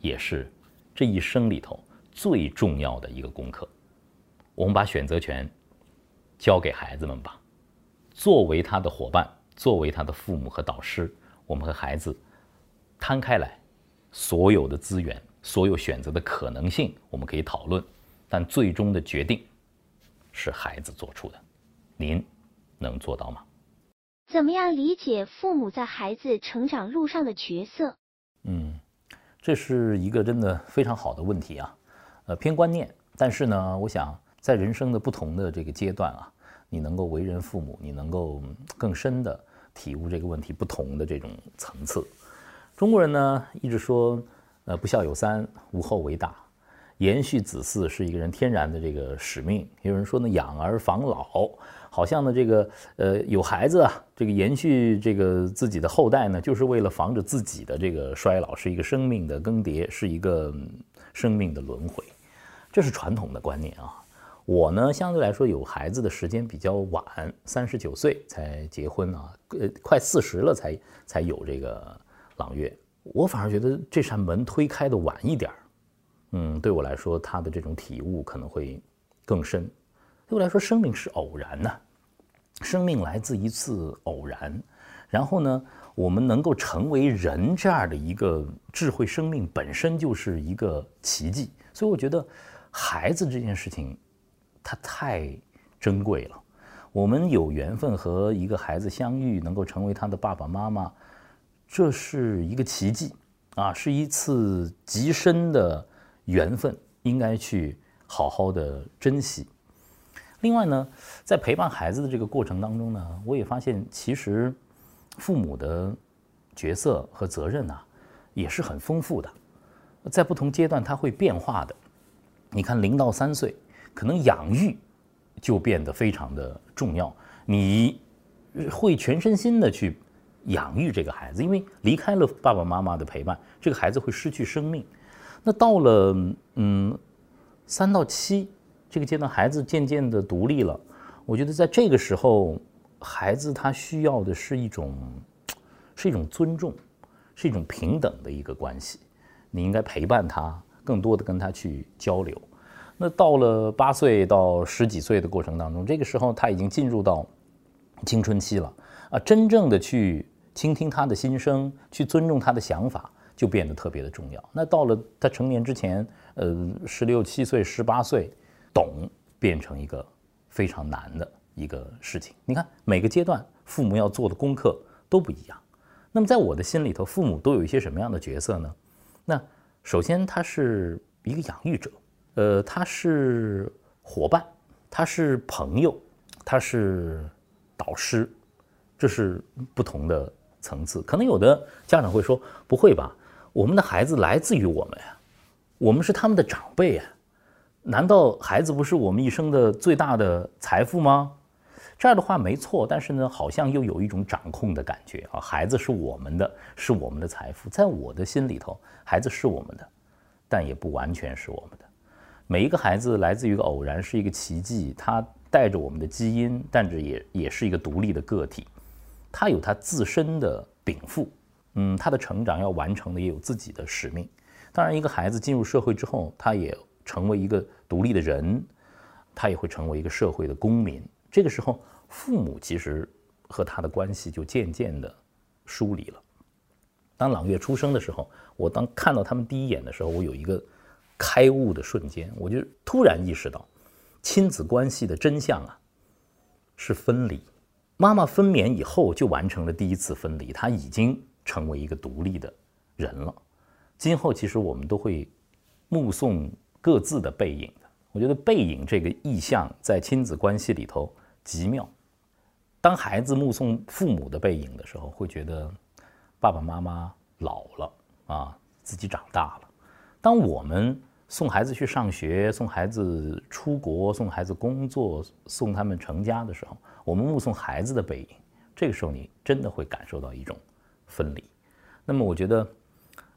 也是这一生里头最重要的一个功课。我们把选择权交给孩子们吧，作为他的伙伴，作为他的父母和导师，我们和孩子摊开来，所有的资源，所有选择的可能性，我们可以讨论，但最终的决定是孩子做出的。您能做到吗？怎么样理解父母在孩子成长路上的角色？嗯，这是一个真的非常好的问题啊，呃，偏观念。但是呢，我想在人生的不同的这个阶段啊，你能够为人父母，你能够更深的体悟这个问题不同的这种层次。中国人呢一直说，呃，不孝有三，无后为大，延续子嗣是一个人天然的这个使命。也有人说呢，养儿防老。好像呢，这个呃有孩子啊，这个延续这个自己的后代呢，就是为了防止自己的这个衰老，是一个生命的更迭，是一个生命的轮回，这是传统的观念啊。我呢，相对来说有孩子的时间比较晚，三十九岁才结婚啊，呃，快四十了才才有这个朗月。我反而觉得这扇门推开的晚一点儿，嗯，对我来说，他的这种体悟可能会更深。对我来说，生命是偶然呐，生命来自一次偶然。然后呢，我们能够成为人这样的一个智慧生命，本身就是一个奇迹。所以我觉得，孩子这件事情，它太珍贵了。我们有缘分和一个孩子相遇，能够成为他的爸爸妈妈，这是一个奇迹啊，是一次极深的缘分，应该去好好的珍惜。另外呢，在陪伴孩子的这个过程当中呢，我也发现其实父母的角色和责任呢也是很丰富的，在不同阶段它会变化的。你看，零到三岁，可能养育就变得非常的重要，你会全身心的去养育这个孩子，因为离开了爸爸妈妈的陪伴，这个孩子会失去生命。那到了嗯三到七。这个阶段，孩子渐渐的独立了。我觉得在这个时候，孩子他需要的是一种，是一种尊重，是一种平等的一个关系。你应该陪伴他，更多的跟他去交流。那到了八岁到十几岁的过程当中，这个时候他已经进入到青春期了啊，真正的去倾听他的心声，去尊重他的想法，就变得特别的重要。那到了他成年之前，呃，十六七岁、十八岁。懂变成一个非常难的一个事情。你看，每个阶段父母要做的功课都不一样。那么，在我的心里头，父母都有一些什么样的角色呢？那首先，他是一个养育者，呃，他是伙伴，他是朋友，他是导师，这是不同的层次。可能有的家长会说：“不会吧？我们的孩子来自于我们呀，我们是他们的长辈呀。”难道孩子不是我们一生的最大的财富吗？这样的话没错，但是呢，好像又有一种掌控的感觉啊。孩子是我们的，是我们的财富，在我的心里头，孩子是我们的，但也不完全是我们的。每一个孩子来自于一个偶然，是一个奇迹，他带着我们的基因，但是也也是一个独立的个体，他有他自身的禀赋，嗯，他的成长要完成的也有自己的使命。当然，一个孩子进入社会之后，他也。成为一个独立的人，他也会成为一个社会的公民。这个时候，父母其实和他的关系就渐渐的疏离了。当朗月出生的时候，我当看到他们第一眼的时候，我有一个开悟的瞬间，我就突然意识到，亲子关系的真相啊，是分离。妈妈分娩以后就完成了第一次分离，她已经成为一个独立的人了。今后其实我们都会目送。各自的背影的，我觉得背影这个意象在亲子关系里头极妙。当孩子目送父母的背影的时候，会觉得爸爸妈妈老了啊，自己长大了。当我们送孩子去上学、送孩子出国、送孩子工作、送他们成家的时候，我们目送孩子的背影，这个时候你真的会感受到一种分离。那么我觉得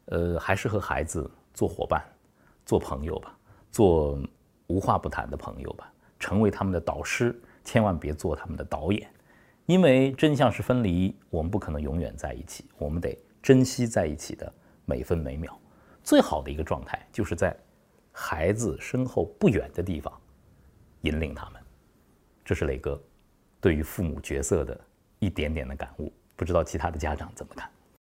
呃还是和孩子做伙伴做朋友吧做无话不谈的朋友吧成为他们的导师千万别做他们的导演。因为真相是分离我们不可能永远在一起我们得珍惜在一起的每分每秒。最好的一个状态就是在孩子身后不远的地方引领他们。这是磊哥对于父母角色的一点点的感悟。不知道其他的家长怎么看。